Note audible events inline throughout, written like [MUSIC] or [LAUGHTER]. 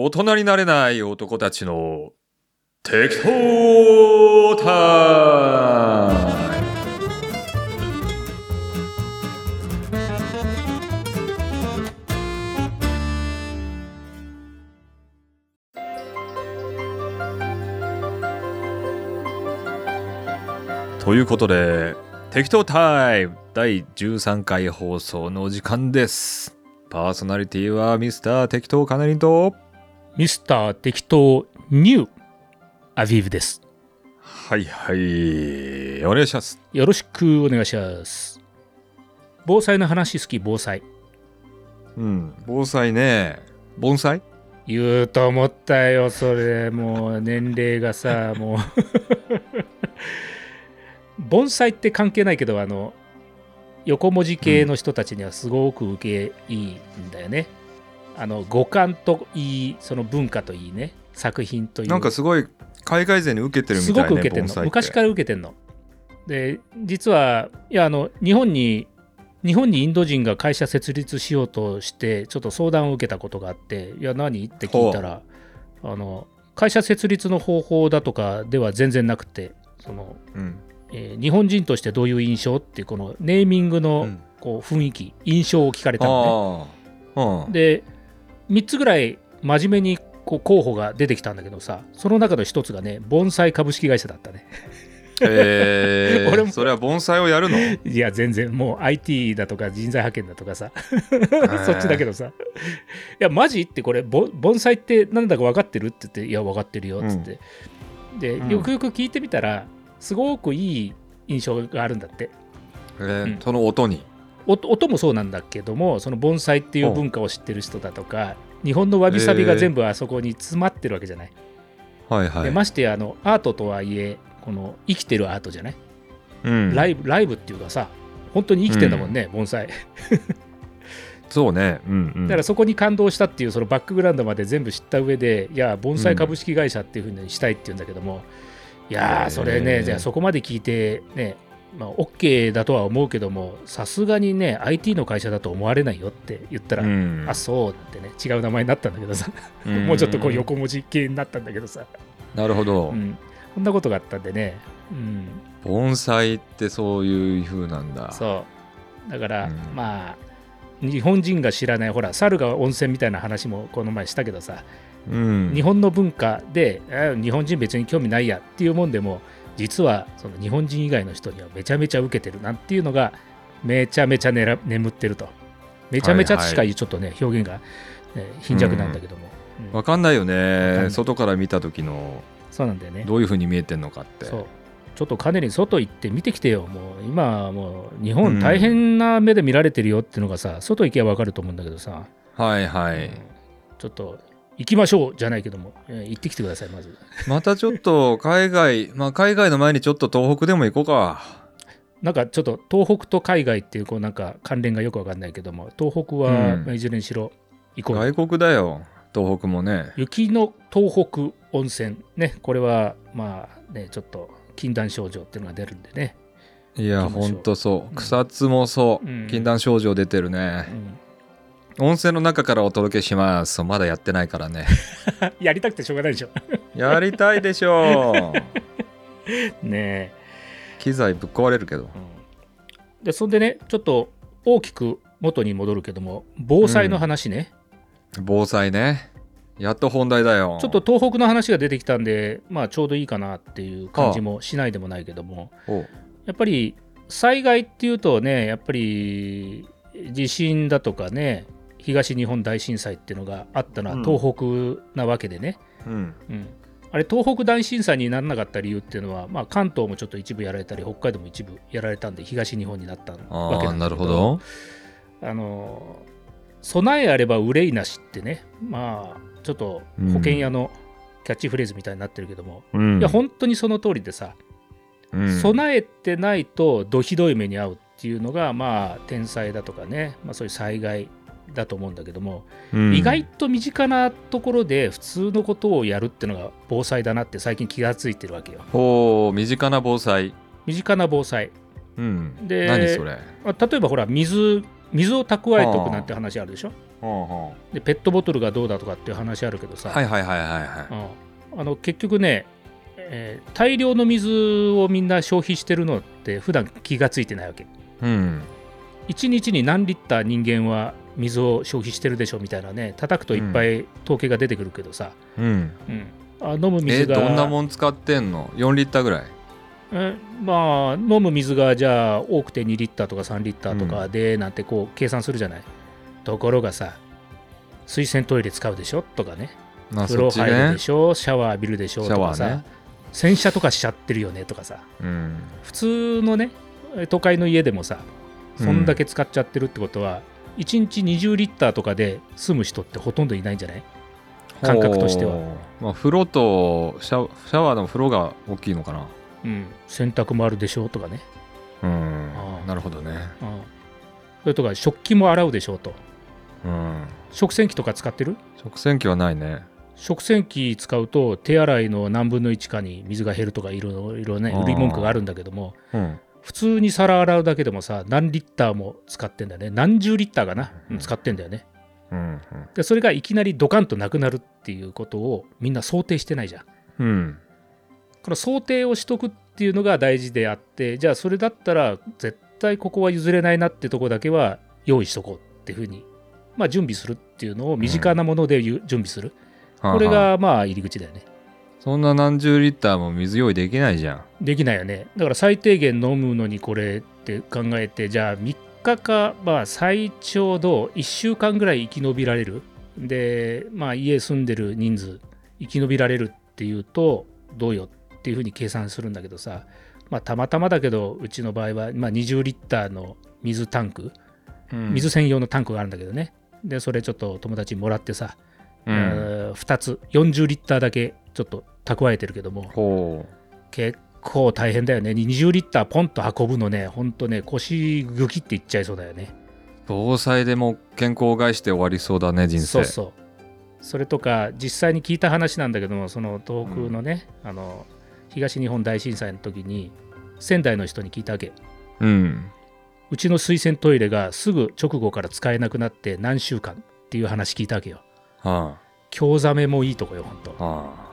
大人になれない男たちの適当タイムということで適当タイム第13回放送の時間です。パーソナリティはミスター適当カナリンと。ミスター適当ニューアビーブです。はいはいお願いしますよろしくお願いします。防災の話好き、防災。うん防災ね盆栽？言うと思ったよ、それ。もう年齢がさ、[LAUGHS] もう。盆栽って関係ないけど、あの、横文字系の人たちにはすごく受けいいんだよね。あの五感といい、その文化といいね、作品といい。なんかすごい海外勢に受けてるみたいねすごく受けてるの。昔から受けてるの。で実はいやあの日本に日本にインド人が会社設立しようとしてちょっと相談を受けたことがあっていや何？って聞いたらあの会社設立の方法だとかでは全然なくてその、うん。えー日本人としてどういう印象っていうこのネーミングうのん。こう雰囲気、印象を聞かれたのね。で3つぐらい真面目にこう候補が出てきたんだけどさその中の1つがね盆栽株式会社だったね。へえ [LAUGHS] 俺も。それは盆栽をやるの？いや全然。もう IT だとか人材派遣だとかさ。[LAUGHS] そっちだけどさ。いやマジってこれぼ盆栽って何だか分かってる？って言っていや分かってるよ。っつって、でうん。よくよく聞いてみたらすごくいい印象があるんだって。へえうん。その音に音音もそうなんだけどもその盆栽っていう文化を知ってる人だとか日本のわびさびが全部あそこに詰まってるわけじゃない、はいはい。でましてやあのアートとはいえこの生きてるアートじゃない、うん。ライブライブっていうかさ本当に生きてんだもんね、盆栽。[LAUGHS] そうね。うんうん。だからそこに感動したっていうそのバックグラウンドまで全部知った上でいや盆栽株式会社っていうふうにしたいっていうんだけども、いやーそれへーねじゃあそこまで聞いてねまあ OK だとは思うけどもさすがにね IT の会社だと思われないよって言ったら、うん。あそうってね違う名前になったんだけどさ、うん。[LAUGHS] もうちょっとこう横文字系になったんだけどさ、なるほど。うん、こんなことがあったんでね、うん、盆栽ってそういう風なんだ。そう。だから、うん。まあ日本人が知らないほら猿が温泉みたいな話もこの前したけどさ、うん。日本の文化であ日本人別に興味ないやっていうもんでも実はその日本人以外の人にはめちゃめちゃ受けてるなんていうのがめちゃめちゃねら眠ってると。めちゃめちゃしかちょっとね、表現が、えー貧弱なんだけども、うん。わかんないよね。外から見た時のそうなんだよね。どういう風に見えてんのかって。そう。ちょっとかなり外行って見てきてよ。もう今はもう日本大変な目で見られてるよっていうのがさ、外行けばわかると思うんだけどさ、はいはい。うん。ちょっと行きましょうじゃないけども、えー行ってきてくださいまず。またちょっと [LAUGHS] 海外まあ海外の前にちょっと東北でも行こうか。なんかちょっと東北と海外っていうこうなんか関連がよくわかんないけども東北は、いずれにしろ行こう。外国だよ東北もね。雪の東北温泉。ねこれはまあねちょっと禁断症状っていうのが出るんでね、いやほんとそう。うん。草津もそう、うん。禁断症状出てるね。う、ん温泉の中からお届けします。まだやってないからね。[LAUGHS] やりたくてしょうがないでしょ。[LAUGHS] やりたいでしょう。[LAUGHS] ね機材ぶっ壊れるけど。え、でそんでねちょっと大きく元に戻るけども防災の話ね、防災ね。やっと本題だよ。ちょっと東北の話が出てきたんでまあちょうどいいかなっていう感じもしないでもないけども。お。やっぱり災害っていうとねやっぱり地震だとかね東日本大震災っていうのがあったのうん。は東北なわけでね、うん。うん。あれ東北大震災にならなかった理由っていうのは、まあ、関東もちょっと一部やられたり北海道も一部やられたんで東日本になったわけななんだけどるほど。あの備えあれば憂いなしってねまあちょっと保険屋のキャッチフレーズみたいになってるけども、うん。いや本当にその通りでさ、うん。備えてないとどひどい目に遭うっていうのがまあ天災だとかね、まあ、そういう災害だと思うんだけども、うん。意外と身近なところで普通のことをやるっていうのが防災だなって最近気がついてるわけよ。ほう身近な防災。身近な防災。うん。で何それ？まあ例えばほら水水を蓄えとくなんて話あるでしょ？ほうほでペットボトルがどうだとかっていう話あるけどさ、うはいはいはいはいはうん。あの結局ね、えー大量の水をみんな消費してるのって普段気がついてないわけ。いうん。1日に何リッター人間は水を消費してるでしょみたいなね叩くといっぱい統計が出てくるけどさ、うん。うん。あ飲むえ水がどんなもん使ってんの？4リッターぐらい？えまあ飲む水がじゃあ多くて2リッターとか3リッターとかでなんてこう計算するじゃない、ところがさ水洗トイレ使うでしょとかね。まあ風呂入るでしょシャワー浴びるでしょシとかさ、ャワーね。洗車とかしちゃってるよねとかさ。うん。普通のね都会の家でもさそんだけ使っちゃってるってことは、1日20リッターとかで済む人ってほとんどいないんじゃない？感覚としては。まあ風呂とシャシャワーの風呂が大きいのかな。うん。洗濯もあるでしょとかね、うん。なるほどね。うん、それとか食器も洗うでしょと。うん。食洗機とか使ってる？食洗機はないね。食洗機使うと手洗いの何分の1かに水が減るとかいろいろね売り文句があるんだけども。うん普通に皿洗うだけでもさ何リッターも使ってんだよね。何十リッターかな、うん。使ってんだよね。うんでそれがいきなりドカンとなくなるっていうことをみんな想定してないじゃん。うん。この想定をしとくっていうのが大事であってじゃあそれだったら絶対ここは譲れないなってとこだけは用意しとこうっていうふうにまあ準備するっていうのを身近なものでゆ準備する、これがまあ入り口だよねそんな何十リッターも水用意できないじゃん。できないよね。だから最低限飲むのにこれって考えてじゃあ3日かまあ最長度1週間ぐらい生き延びられる？でまあ家住んでる人数生き延びられるっていうとどうよっていうふうに計算するんだけどさ。まあたまたまだけどうちの場合は、まあ、20リッターの水タンク。水専用のタンクがあるんだけどね。でそれちょっと友達にもらってさ、うん。えー2つ40リッターだけちょっと蓄えてるけども。ほ結構大変だよね。20リッターポンと運ぶのね。ほんとね腰グキっていっちゃいそうだよね。う防災でも健康を害して終わりそうだね人生。そうそう。それとか実際に聞いた話なんだけどもその東北のね、あの東日本大震災の時に仙台の人に聞いたわけ。うん。うちの水洗トイレがすぐ直後から使えなくなって何週間っていう話聞いたわけよ。は興ざめもいいとこよほんと。あ。は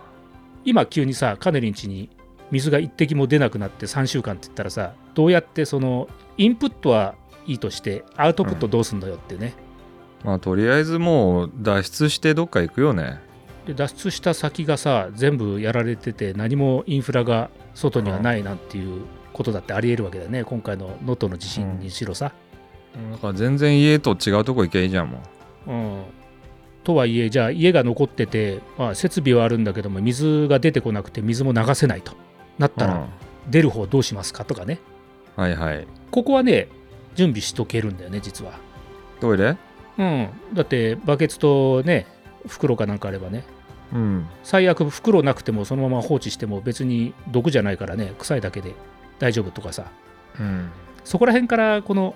今急にさカネリン家に水が一滴も出なくなって3週間って言ったらさどうやってそのインプットはいいとしてアウトプットどうすんのよってね、あまあとりあえずもう脱出してどっか行くよね。で脱出した先がさ全部やられてて何もインフラが外にはないなんていうことだってありえるわけだよね。今回の能登の地震にしろさ、だから全然家と違うとこ行けばいいじゃんもう。うんとはいえじゃあ家が残ってて、まあ、設備はあるんだけども水が出てこなくて水も流せないと。なったら出る方どうしますかとかね。うんはいはい。ここはね準備しとけるんだよね実は。トイレ？うん。だってバケツとね袋かなんかあればね。うん。最悪袋なくてもそのまま放置しても別に毒じゃないからね臭いだけで。大丈夫とかさ。うん。そこら辺からこの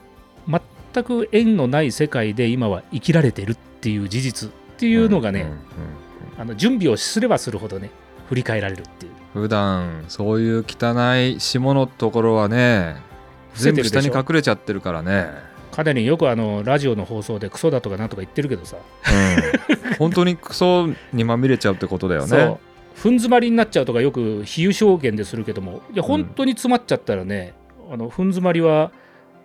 全く縁のない世界で今は生きられてるっていう事実っていうのがね、うんうんうんあの準備をすればするほどね振り返られるっていう。普段そういう汚い下のところはね全部下に隠れちゃってるからね。かなりよくあのラジオの放送でクソだとかなんとか言ってるけどさ、うん。[LAUGHS] 本当にクソにまみれちゃうってことだよそう。ねふん詰まりになっちゃうとかよく比喩表現でするけどもいや本当に詰まっちゃったらね、あのふん詰まりは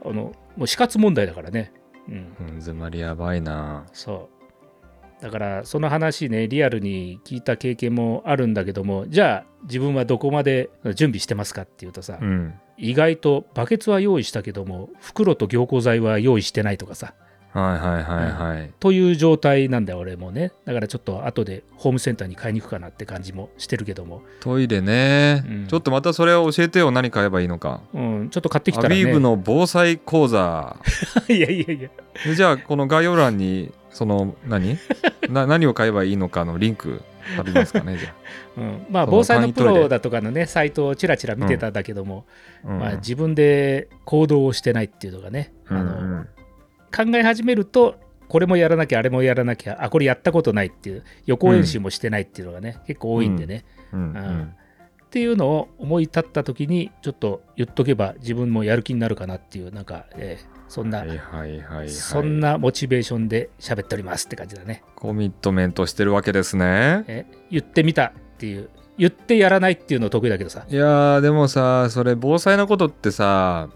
あのもう死活問題だからね。うん。うん詰まりやばいな。そうだからその話ねリアルに聞いた経験もあるんだけどもじゃあ自分はどこまで準備してますかっていうとさ、うん。意外とバケツは用意したけども袋と凝固剤は用意してないとかさはいはいはいはい、という状態なんだよ俺もね。だからちょっと後でホームセンターに買いに行くかなって感じもしてるけども、トイレね、うん。ちょっとまたそれを教えてよ何買えばいいのか。うん、ちょっと買ってきアたらね。ビーブの防災講座。[LAUGHS] いやいやいや。でじゃあこの概要欄にその何？[LAUGHS] な何を買えばいいのかのリンク貼りますかねじゃ [LAUGHS] うん、まあ防災のプロだとかのねサイトをちらちら見てたんだけども、あ、うん。まあ、自分で行動をしてないっていうのがね、うんあの考え始めるとこれもやらなきゃあれもやらなきゃあこれやったことないっていう予行演習もしてないっていうのがね、結構多いんでね、うん。うん。うん。っていうのを思い立った時にちょっと言っとけば自分もやる気になるかなっていうなんか、えーそんな、はいはいはいはい。そんなモチベーションで喋っておりますって感じだね。コミットメントしてるわけですね。え言ってみたっていう。言ってやらないっていうの得意だけどさ。いやーでもさそれ防災のことってさ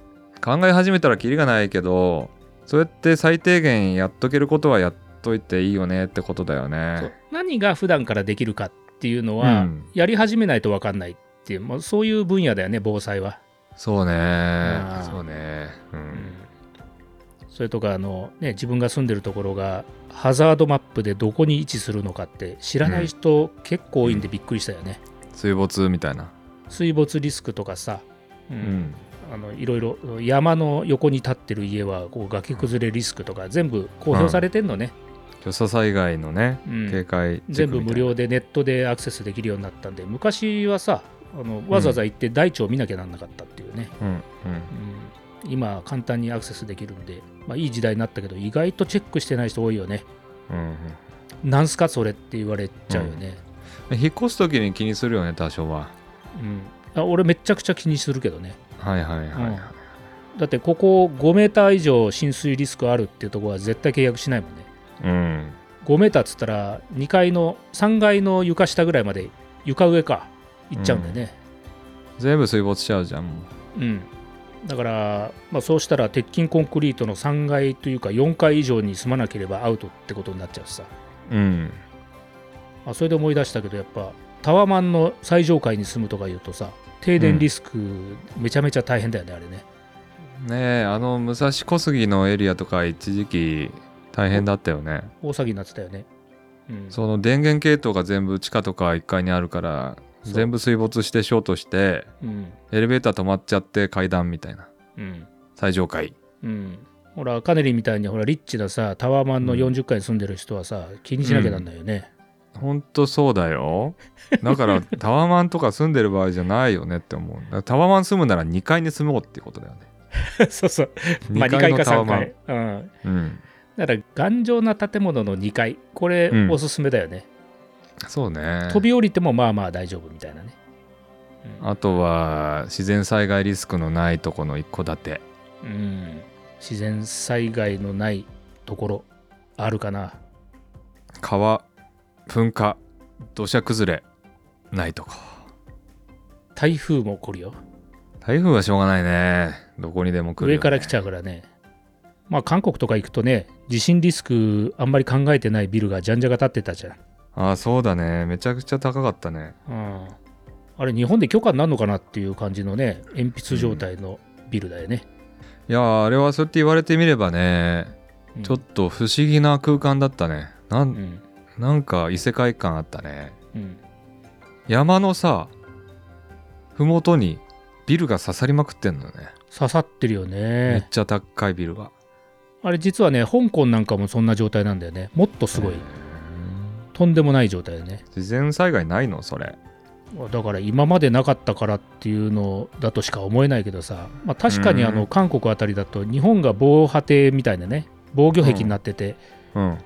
考え始めたらキリがないけどそうやって最低限やっとけることはやっといていいよねってことだよね。何が普段からできるかっていうのは、うん。やり始めないと分かんないっていう、まあ、そういう分野だよね防災は、そうね。そうね。ううん。んそれとかあの、ね、自分が住んでるところがハザードマップでどこに位置するのかって知らない人結構多いんでびっくりしたよね、水没みたいな。水没リスクとかさ、ううんのいろいろ山の横に立ってる家はこう崖崩れリスクとか全部公表されてんのね、土砂災害のねうん。警戒全部無料ででネットでアクセスできるようになったんで昔はさあのわざわざ行って大地を見なきゃなんなかったっていうね、うん。うん。うん。今簡単にアクセスできるんで、まあ、いい時代になったけど意外とチェックしてない人多いよね。うんなんすかそれって言われちゃうよね、うん。引っ越す時に気にするよね多少は。うん。あ俺めちゃくちゃ気にするけどねはいはいはいはい、だってここ5メーター以上浸水リスクあるっていうところは絶対契約しないもんね。うん5メーターっつったら2階の3階の床下ぐらいまで床上か。行っちゃうんだよね。全部水没しちゃうじゃん。もうん、だから、まあ、そうしたら鉄筋コンクリートの3階というか4階以上に住まなければアウトってことになっちゃうしさ、ううんあ、それで思い出したけどやっぱタワマンの最上階に住むとか言うとさ停電リスクめちゃめちゃ大変だよね、あれね。ねえあの武蔵小杉のエリアとか一時期大変だったよね。大騒ぎになってたよね、うん、その電源系統が全部地下とか1階にあるから全部水没してショートしてうん。エレベーター止まっちゃって階段みたいな。うん。最上階。うん。ほらカネリンみたいにほらリッチなさタワマンの40階に住んでる人はさ、気にしなきゃなんないよね、ほんとそうだよ。だからタワマンとか住んでる場合じゃないよねって思う。タワマン住むなら2階に住もうっていうことだよね。[LAUGHS] そうそう。まあ2 2階か3階。のタワマン。階、うん、うん。だから頑丈な建物の2階。これうん。おすすめだよね、そうね。飛び降りてもまあまあ大丈夫みたいなね、うん。あとは自然災害リスクのないとこの一戸建て。うん。自然災害のないところあるかな。川噴火土砂崩れないとこ台風も起こるよ。台風はしょうがないね。どこにでも来るよ、ね、上から来ちゃうからね。まあ韓国とか行くとね地震リスクあんまり考えてないビルがじゃんじゃが立ってたじゃん、ああそうだね。めちゃくちゃ高かったね。うん、あれ日本で許可になるのかなっていう感じのね鉛筆状態のビルだよね、いやーあれはそうやって言われてみればねうん。ちょっと不思議な空間だったね。なうんんなんか異世界感あったね。うん。山のさ麓にビルが刺さりまくってんのね。刺さってるよめっねちゃ高いビルが。あれ実はね香港なんかもそんな状態なんだよね。もっとすごい。とんでもない状態だね。自然災害ないの？それ。だから今までなかったからっていうのだとしか思えないけどさ、まあ、確かにあうん。の韓国あたりだと日本が防波堤みたいなね。防御壁になってて。うん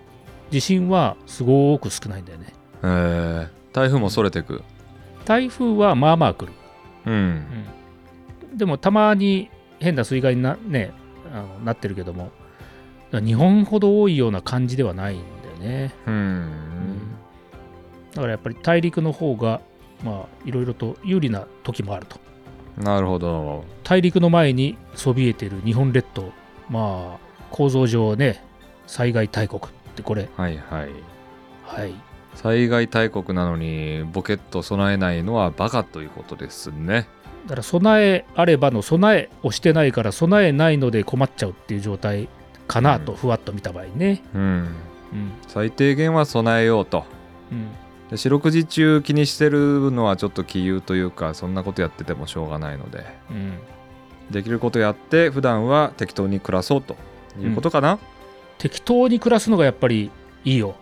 地震はすごく少ないんだよね。えー、台風もそれてく。台風はまあまあ来る、うん。うん、でもたまに変な水害にな,、ね、あのなってるけども日本ほど多いような感じではないんだよね。うん。だからやっぱり大陸の方がまあいろいろと有利な時もあると。なるほど。大陸の前にそびえてる日本列島まあ構造上ね災害大国ってこれ。はいはい。はい。災害大国なのにボケット備えないのはバカということですね。だから備えあればの備えをしてないから備えないので困っちゃうっていう状態かなとうん。ふわっと見た場合ね。うん。うん。最低限は備えようと。うん。で四六時中気にしてるのはちょっと杞憂というかそんなことやっててもしょうがないので。うん。できることやって普段は適当に暮らそうということかな、適当に暮らすのがやっぱりいいよ、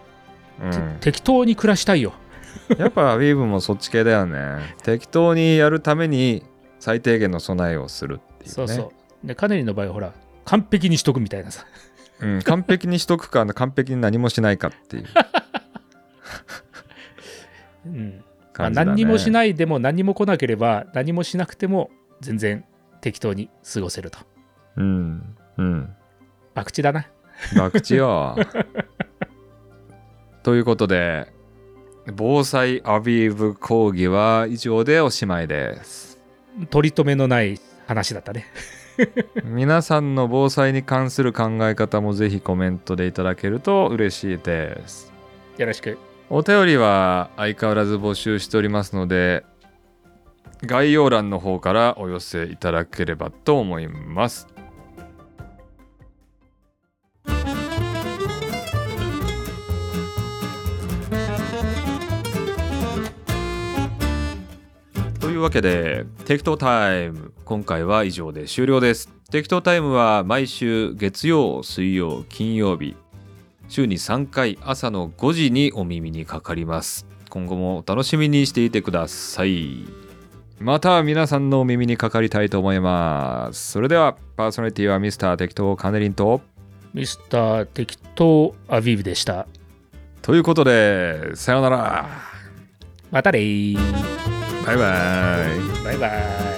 うん。て適当に暮らしたいよ。やっぱウィーブもそっち系だよね。適当にやるために最低限の備えをするっていうね。そうそう。でカネリの場合はほら完璧にしとくみたいなさ。うん、完璧にしとくか完璧に何もしないかっていう。[LAUGHS] うん。まあ、何にもしないでも何も来なければ何もしなくても全然適当に過ごせると。うん。うん。博打だな。博打よ。[LAUGHS] ということで、防災アビーブ講義は以上でおしまいです。取り留めのない話だったね。[LAUGHS] 皆さんの防災に関する考え方もぜひコメントでいただけると嬉しいです。よろしく。お便りは相変わらず募集しておりますので、概要欄の方からお寄せいただければと思います。いうわけで、適当タイム、今回は以上で終了です。適当タイムは毎週月曜、水曜、金曜日、週に3回朝の5時にお耳にかかります。今後もお楽しみにしていてください。また皆さんのお耳にかかりたいと思います。それでは、パーソナリティはミスター適当カネリンと、ミスター適当アビーブでした。ということで、さようなら。またねー。バイバイ。バイバイ。